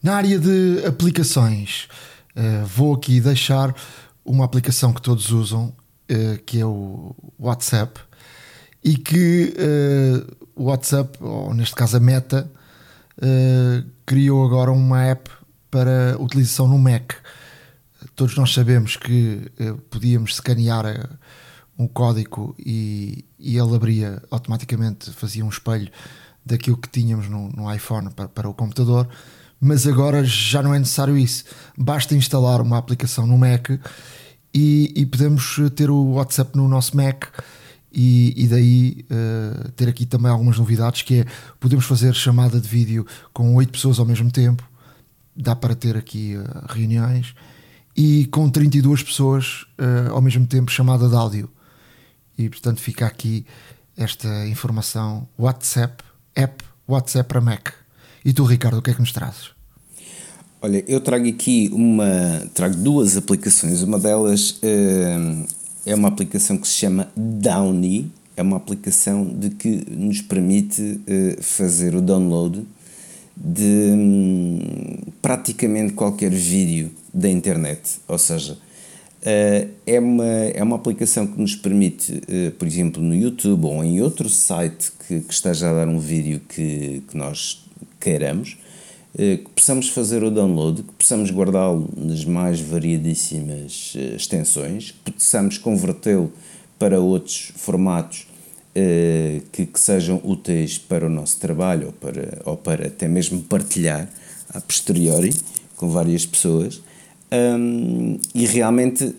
Na área de aplicações, uh, vou aqui deixar uma aplicação que todos usam, uh, que é o WhatsApp, e que uh, o WhatsApp, ou neste caso a Meta, criou agora uma app para utilização no Mac. Todos nós sabemos que podíamos escanear eh, um código e, e, ele abria automaticamente, fazia um espelho daquilo que tínhamos no, no iPhone para, para, o computador, mas agora já não é necessário isso. Basta instalar uma aplicação no Mac e, e podemos ter o WhatsApp no nosso Mac e, e daí uh, ter aqui também algumas novidades que é podemos fazer chamada de vídeo com oito pessoas ao mesmo tempo dá para ter aqui uh, reuniões e com 32 pessoas uh, ao mesmo tempo chamada de áudio e portanto fica aqui esta informação WhatsApp app WhatsApp para Mac. E tu Ricardo o que é que nos trazes? Olha, eu trago aqui uma trago duas aplicações. Uma delas é uma aplicação que se chama Downy, é uma aplicação de que nos permite uh, fazer o download de um, praticamente qualquer vídeo da internet, ou seja, uh, é, uma, é uma aplicação que nos permite, uh, por exemplo, no YouTube ou em outro site que, que esteja a dar um vídeo que, que nós queiramos, eh, que possamos fazer o download, que possamos guardá-lo nas mais variadíssimas eh, extensões, que possamos convertê-lo para outros formatos eh, que, que, sejam úteis para o nosso trabalho ou para, ou para até mesmo partilhar a posteriori com várias pessoas. Um, e realmente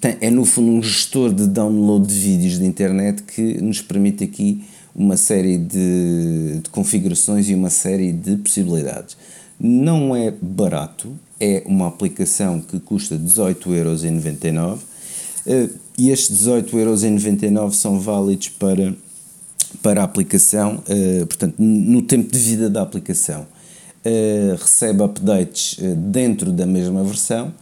tem, é no fundo um gestor de download de vídeos de internet que nos permite aqui uma série de, de configurações e uma série de possibilidades. Não é barato, é uma aplicação que custa 18,99€ eh, e estes 18,99€ são válidos para, para a aplicação, eh, portanto, no tempo de vida da aplicação. Eh, recebe updates dentro da mesma versão,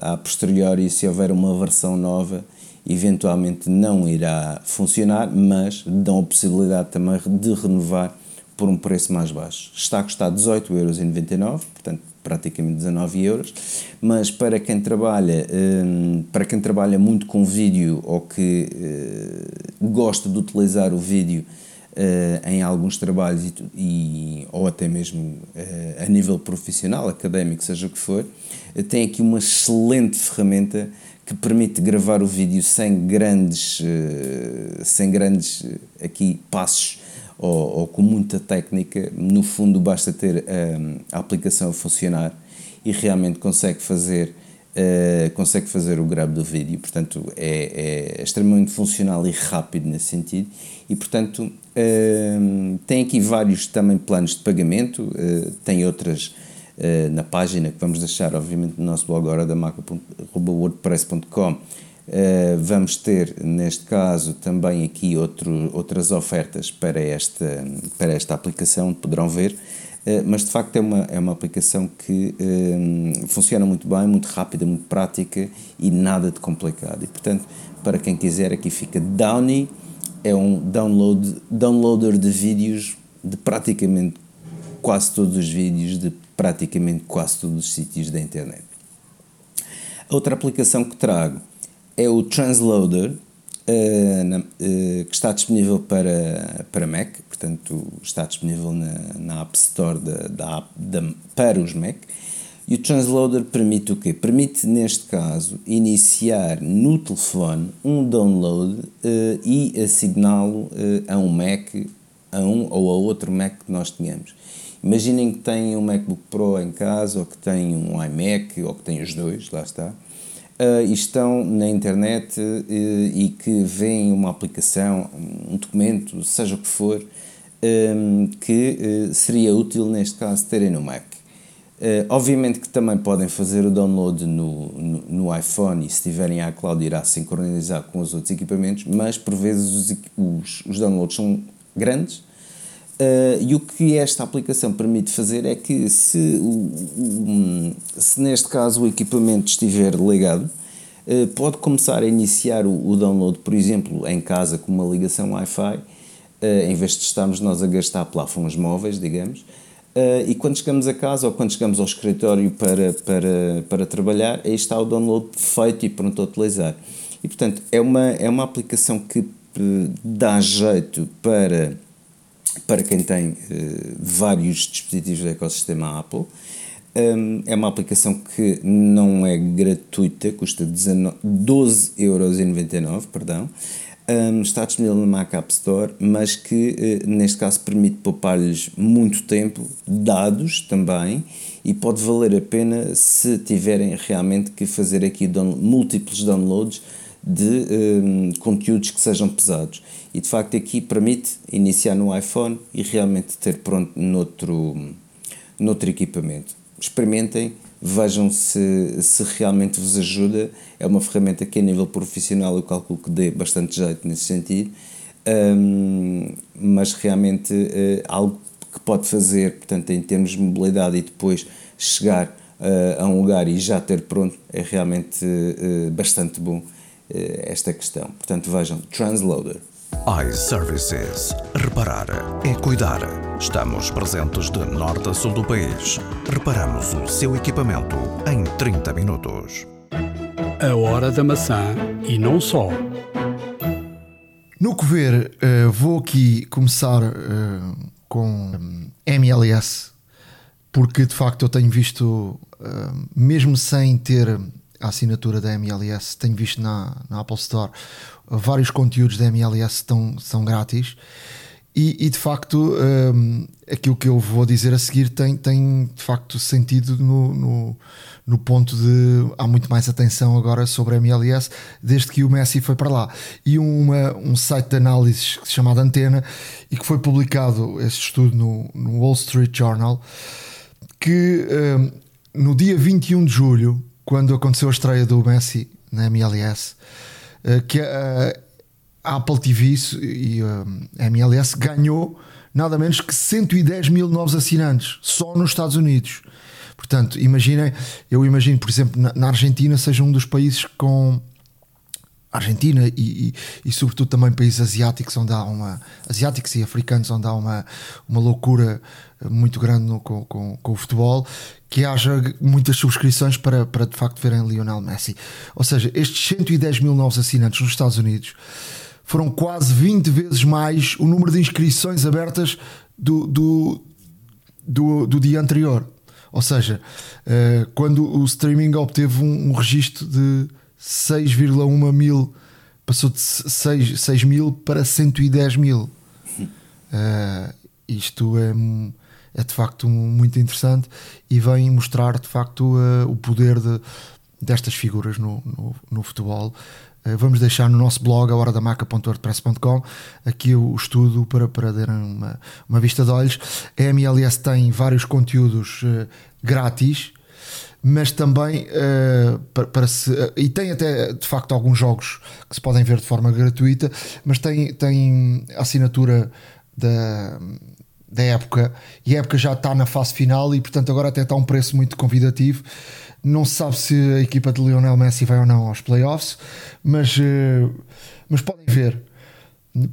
a posteriori, se houver uma versão nova, eventualmente não irá funcionar, mas dão a possibilidade também de renovar por um preço mais baixo. Está a custar 18,99€, portanto praticamente 19 euros, mas para quem trabalha, para quem trabalha muito com vídeo ou que eh, gosta de utilizar o vídeo eh, em alguns trabalhos e, e ou até mesmo eh, a nível profissional, académico, seja o que for, tem aqui uma excelente ferramenta que permite gravar o vídeo sem grandes, eh, sem grandes eh, aqui passos ou, ou, com muita técnica. No fundo, basta ter a, eh, a aplicação a funcionar e realmente consegue fazer uh, consegue fazer o grab do vídeo, portanto é, é, extremamente funcional e rápido nesse sentido e portanto uh, tem aqui vários também planos de pagamento, uh, tem outras na página que vamos deixar obviamente no nosso blog hora da maca.wordpress.com vamos ter neste caso também aqui outro, outras ofertas para esta, para esta aplicação, poderão ver eh, mas de facto é uma, é uma aplicação que um, eh, funciona muito bem, muito rápida, muito prática e nada de complicado. E portanto, para quem quiser, aqui fica Downy, é um download, downloader de vídeos de praticamente quase todos os vídeos de praticamente quase todos os sítios da internet. A outra aplicação que trago é o Transloader, uh, na, uh, que está disponível para, para Mac, portanto está disponível na, na App Store da, da, da, para os Mac. E o Transloader permite o quê? Permite, neste caso, iniciar no telefone um download uh, e assigná-lo a um Mac, a um ou a outro Mac que nós tenhamos. Imaginem que têm um MacBook Pro em casa, ou que têm um iMac, ou que têm os dois, lá está uh, estão na internet uh, e que veem uma aplicação, um documento, seja o que for, um, que uh, seria útil neste caso terem no Mac. Uh, obviamente que também podem fazer o download no, no, no, iPhone e se tiverem a cloud irá sincronizar com os outros equipamentos, mas por vezes os, os, os downloads são grandes Uh, e o que esta aplicação permite fazer é que, se, o, o, se neste caso o equipamento estiver ligado, uh, pode começar a iniciar o, o, download, por exemplo, em casa com uma ligação Wi-Fi, uh, em vez de estarmos nós a gastar plafons móveis, digamos. E quando chegamos a casa ou quando chegamos ao escritório para, para, para trabalhar, aí está o download feito e pronto a utilizar. E portanto, é uma, é uma aplicação que dá jeito para para quem tem uh, vários dispositivos do ecossistema Apple. Um, é uma aplicação que não é gratuita, custa 12,99€, perdão. Um, está disponível na Mac App Store, mas que uh, neste caso permite poupar-lhes muito tempo, dados também, e pode valer a pena se tiverem realmente que fazer aqui down múltiplos downloads de um, conteúdos que sejam pesados. E de facto aqui permite iniciar no iPhone e realmente ter pronto noutro, noutro equipamento. Experimentem, vejam se, se realmente vos ajuda. É uma ferramenta que a nível profissional eu calculo que dê bastante jeito nesse sentido, um, mas realmente uh, algo que pode fazer, portanto, em termos de mobilidade e depois chegar uh, a um lugar e já ter pronto, é realmente uh, bastante bom esta questão. Portanto, vejam, Transloader iServices. Reparar é cuidar. Estamos presentes de norte a sul do país. Reparamos o seu equipamento em 30 minutos. A hora da maçã e não só. No que ver, uh, vou aqui começar uh, com MLS, porque de facto eu tenho visto, uh, mesmo sem ter a assinatura da MLS, tenho visto na, na Apple Store vários conteúdos da MLS estão, são grátis. E, e de facto, um, aquilo que eu vou dizer a seguir tem, tem de facto sentido no, no, no, ponto de há muito mais atenção agora sobre a MLS desde que o Messi foi para lá. E uma, um site de análise que se chama Antena e que foi publicado esse estudo no, no Wall Street Journal que um, no dia 21 de julho, quando aconteceu a estreia do Messi na MLS, eh, que a Apple TV e a MLS ganhou nada menos que 110 mil novos assinantes só nos Estados Unidos. Portanto, imaginem, eu imagino, por exemplo, na, Argentina seja um dos países com Argentina e, e, e, sobretudo também países asiáticos onde há uma asiáticos e africanos onde há uma, uma loucura muito grande no, com, com, com, o futebol que haja muitas subscrições para, para de facto verem Lionel Messi. Ou seja, estes 110 mil novos assinantes nos Estados Unidos foram quase 20 vezes mais o número de inscrições abertas do, do, do, do dia anterior. Ou seja, eh, quando o streaming obteve um, um registro de 6,1 mil, passou de 6, 6 mil para 110 mil. Uh, isto é é de facto muito interessante e vem mostrar de facto uh, o poder de, destas figuras no, no, no futebol. Uh, vamos deixar no nosso blog, a horadamaca.wordpress.com, aqui o estudo para, para darem uma, uma vista de olhos. A MLS tem vários conteúdos grátis, mas também uh, para, para, se. Uh, e tem até de facto alguns jogos que se podem ver de forma gratuita, mas tem, tem assinatura da, da época e a época já está na fase final e portanto agora até está um preço muito convidativo. Não se sabe se a equipa de Lionel Messi vai ou não aos playoffs, mas, uh, mas podem ver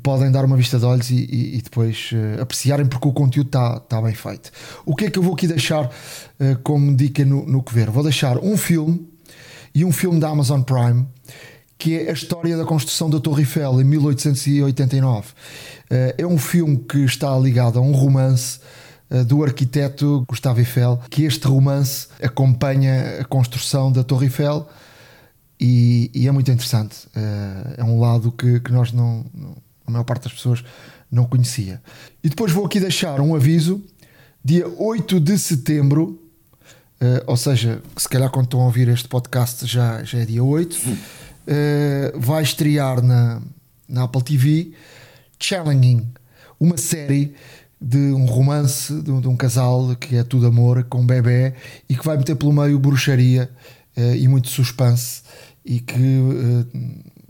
podem dar uma vista de olhos e, e, e depois uh, apreciarem porque o conteúdo está tá bem feito. O que é que eu vou aqui deixar uh, como dica no, no que ver? Vou deixar um filme e um filme da Amazon Prime que é a história da construção da Torre Eiffel em 1889. Uh, eh, é um filme que está ligado a um romance do arquiteto Gustavo Eiffel, que este romance acompanha a construção da Torre Eiffel e, e é muito interessante. é um lado que, que nós não, não a maior parte das pessoas não conhecia. E depois vou aqui deixar um aviso: dia 8 de setembro, uh, ou seja, se calhar quando estão a ouvir este podcast já, já é dia 8, uh, eh, vai estrear na, na Apple TV Challenging, uma série de um romance de, de, um casal que é tudo amor com um bebê e que vai meter pelo meio bruxaria uh, e muito suspense e que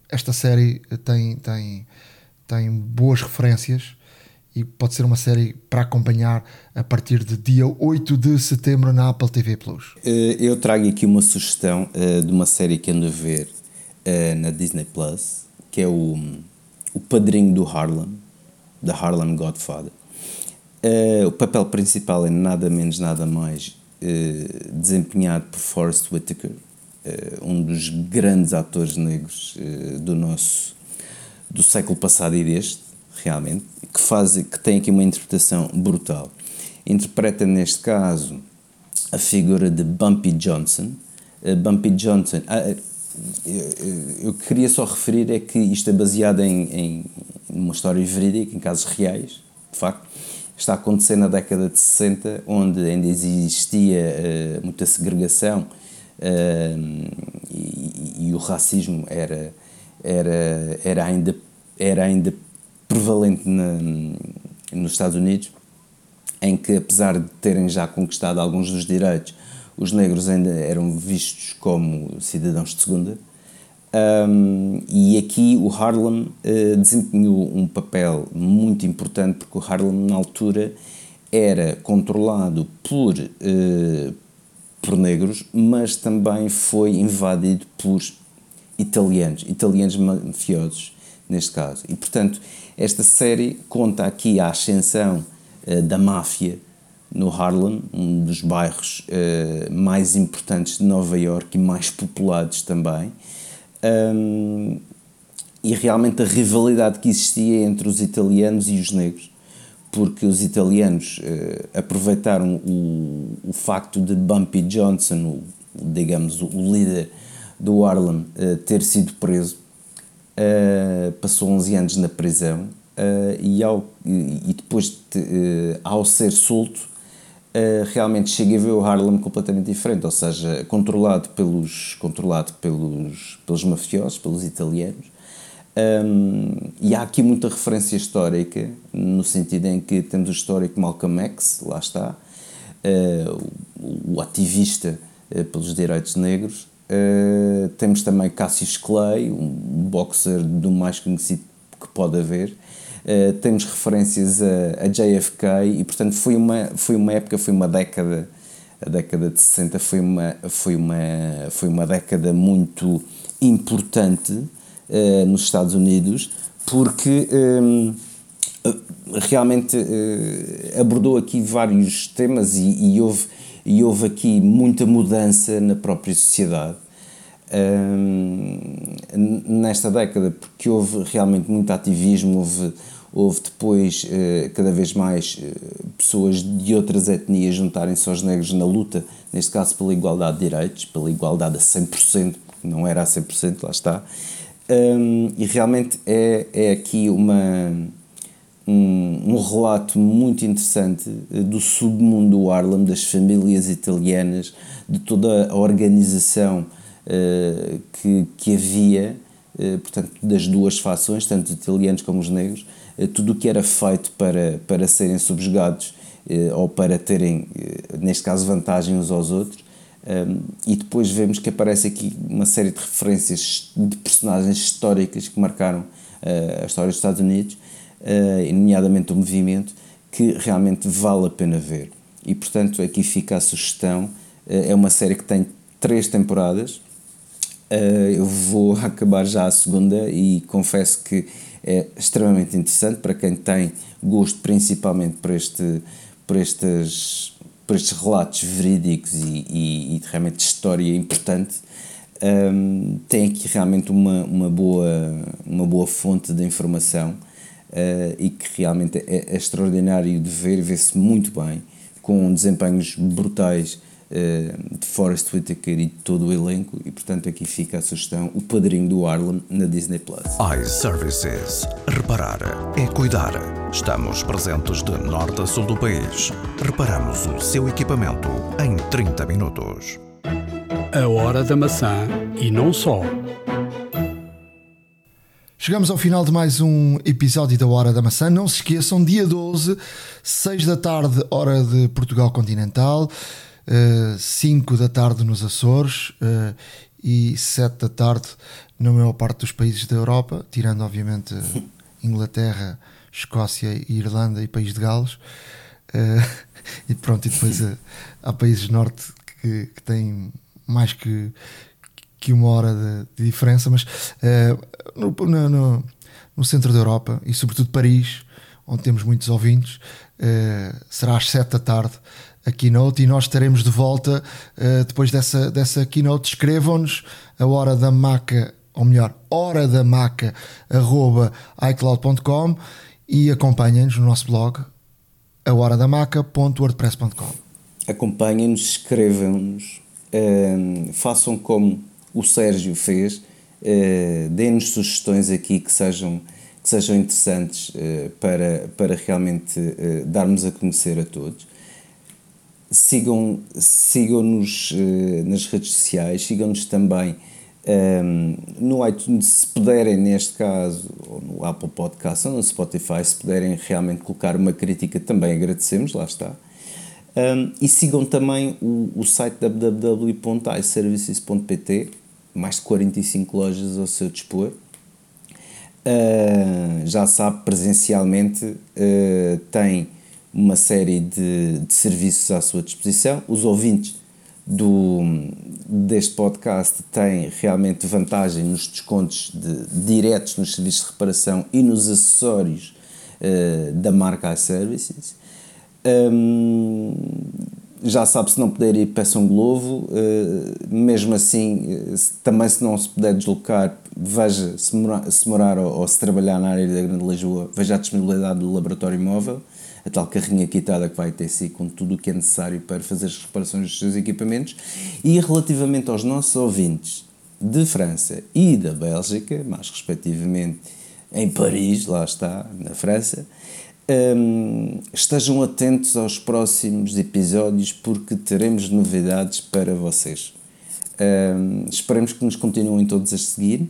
esta série tem, tem tem boas referências e pode ser uma série para acompanhar a partir de dia 8 de setembro na Apple TV Plus. Eh, eu trago aqui uma sugestão eh, de uma série que ando a ver eh, na Disney Plus, que é o, o Padrinho do Harlem, The Harlem Godfather. o papel principal é nada menos, nada mais desempenhado por Forrest Whitaker, um dos grandes atores negros do nosso do século passado e deste, realmente, que, faz, que tem aqui uma interpretação brutal. Interpreta, neste caso, a figura de Bumpy Johnson. Uh, Bumpy Johnson. Uh, eu, queria só referir é que isto é baseado em, em uma história verídica, em casos reais, de facto. Está a acontecer na década de 60, onde ainda existia uh, muita segregação uh, e, e, o racismo era, era, era ainda era ainda prevalente na, nos Estados Unidos, em que, apesar de terem já conquistado alguns dos direitos, os negros ainda eram vistos como cidadãos de segunda. Um, e aqui o Harlem uh, desempenhou um papel muito importante, porque o Harlem, na altura, era controlado por, uh, por negros, mas também foi invadido por italianos, italianos mafiosos neste caso. E, portanto, esta série conta aqui a ascensão uh, da máfia no Harlem, um dos bairros uh, mais importantes de Nova York e mais populados também. Um, e realmente a rivalidade que existia entre os italianos e os negros, porque os italianos uh, aproveitaram o, o facto de Bumpy Johnson, o, digamos, o líder do Harlem, ter sido preso uh, passou 11 anos na prisão uh, e, ao, e depois, de, uh, ao ser solto, realmente chega a ver o Harlem completamente diferente, ou seja, controlado pelos, controlado pelos, pelos mafiosos, pelos italianos. Um, e há aqui muita referência histórica, no sentido em que temos o histórico Malcolm X, lá está, o, o ativista pelos direitos negros, Uh, temos também Cassius Clay, um boxer do mais conhecido que pode haver. Uh, temos referências a, a, JFK e, portanto, foi uma, foi uma época, foi uma década, a década de 60 foi uma, foi uma, foi uma década muito importante uh, nos Estados Unidos, porque um, realmente abordou aqui vários temas e, e houve e houve aqui muita mudança na própria sociedade nesta década, porque houve realmente muito ativismo, houve, houve depois uh, cada vez mais uh, pessoas de outras etnias juntarem-se aos negros na luta, neste caso pela igualdade de direitos, pela igualdade a 100%, porque não era a 100%, lá está. Um, e realmente é, é aqui uma um, um relato muito interessante eh, do submundo do Harlem, das famílias italianas, de toda a organização uh, que, que havia, uh, portanto, das duas fações, tanto os italianos como os negros, uh, tudo o que era feito para, para serem subjugados ou para terem, neste caso, vantagem uns aos outros. Um, e depois vemos que aparece aqui uma série de referências de personagens históricas que marcaram a história dos Estados Unidos, nomeadamente o movimento, que realmente vale a pena ver. E portanto, aqui fica a sugestão. É uma série que tem três temporadas. Uh, eu vou acabar já a segunda e confesso que é extremamente interessante para quem tem gosto principalmente por, este, por, estes, por estes relatos verídicos e, e, e realmente história importante. Um, tem aqui realmente uma, uma, boa, uma boa fonte de informação uh, e que realmente é, é extraordinário de ver, vê-se muito bem, com desempenhos brutais eh, de Forrest Whitaker e de todo o elenco e portanto aqui fica a sugestão O Padrinho do Harlem na Disney Plus. iServices. Reparar é cuidar. Estamos presentes de norte a sul do país. Reparamos o seu equipamento em 30 minutos. A hora da maçã e não só. Chegamos ao final de mais um episódio da Hora da Maçã. Não se esqueçam, dia 12, 6 da tarde, hora de Portugal Continental. 5 uh, da tarde nos Açores uh, e 7 da tarde na maior parte dos países da Europa, tirando obviamente Inglaterra, Escócia, Irlanda e País de Gales. Uh, e pronto, e depois há países norte que, que têm mais que, que uma hora de, de diferença, mas no, no, no, centro da Europa e sobretudo Paris, onde temos muitos ouvintes, será às 7 da tarde a keynote e nós estaremos de volta uh, depois dessa, dessa keynote. Escrevam-nos a hora da maca, ou melhor, hora da maca, arroba iCloud.com e acompanhem-nos no nosso blog, a hora da maca.wordpress.com. Acompanhem-nos, escrevam-nos, uh, façam como o Sérgio fez, uh, deem-nos sugestões aqui que sejam que sejam interessantes uh, para, para realmente uh, darmos a conhecer a todos sigam, sigam-nos uh, nas redes sociais, sigam-nos também um, ehm, no iTunes, se puderem, neste caso, ou no Apple Podcast ou no Spotify, se puderem realmente colocar uma crítica, também agradecemos, lá está. Um, ehm, e sigam também o, o site www.iservices.pt, mais de 45 lojas ao seu dispor. Uh, já sabe, presencialmente uh, tem uma série de, de serviços à sua disposição. Os ouvintes do, deste podcast têm realmente vantagem nos descontos de, diretos nos serviços de reparação e nos acessórios uh, da marca iServices. Um, já sabe, se não puder ir, peça um Glovo. Uh, mesmo assim, uh, também se não se puder deslocar, veja se morar, se morar ou, ou, se trabalhar na área da Grande Lisboa, veja a disponibilidade do laboratório móvel a tal carrinha quitada que vai ter si com tudo o que é necessário para fazer as reparações dos seus equipamentos. E relativamente aos nossos ouvintes de França e da Bélgica, mais respectivamente em Paris, lá está, na França, um, estejam atentos aos próximos episódios porque teremos novidades para vocês. Um, esperemos que nos continuem todos a seguir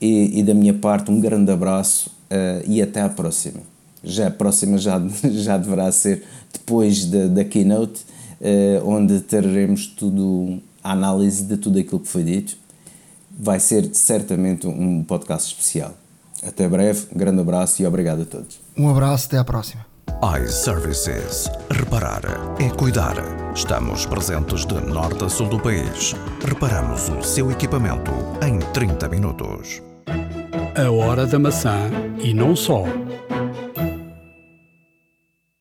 e, e da minha parte um grande abraço uh, e até à próxima já a próxima já, já deverá ser depois da, da keynote, uh, onde teremos tudo, a análise de tudo aquilo que foi dito. Vai ser certamente um podcast especial. Até breve, um grande abraço e obrigado a todos. Um abraço, até à próxima. iServices. Reparar é cuidar. Estamos presentes de norte a sul do país. Reparamos o seu equipamento em 30 minutos. A hora da maçã e não só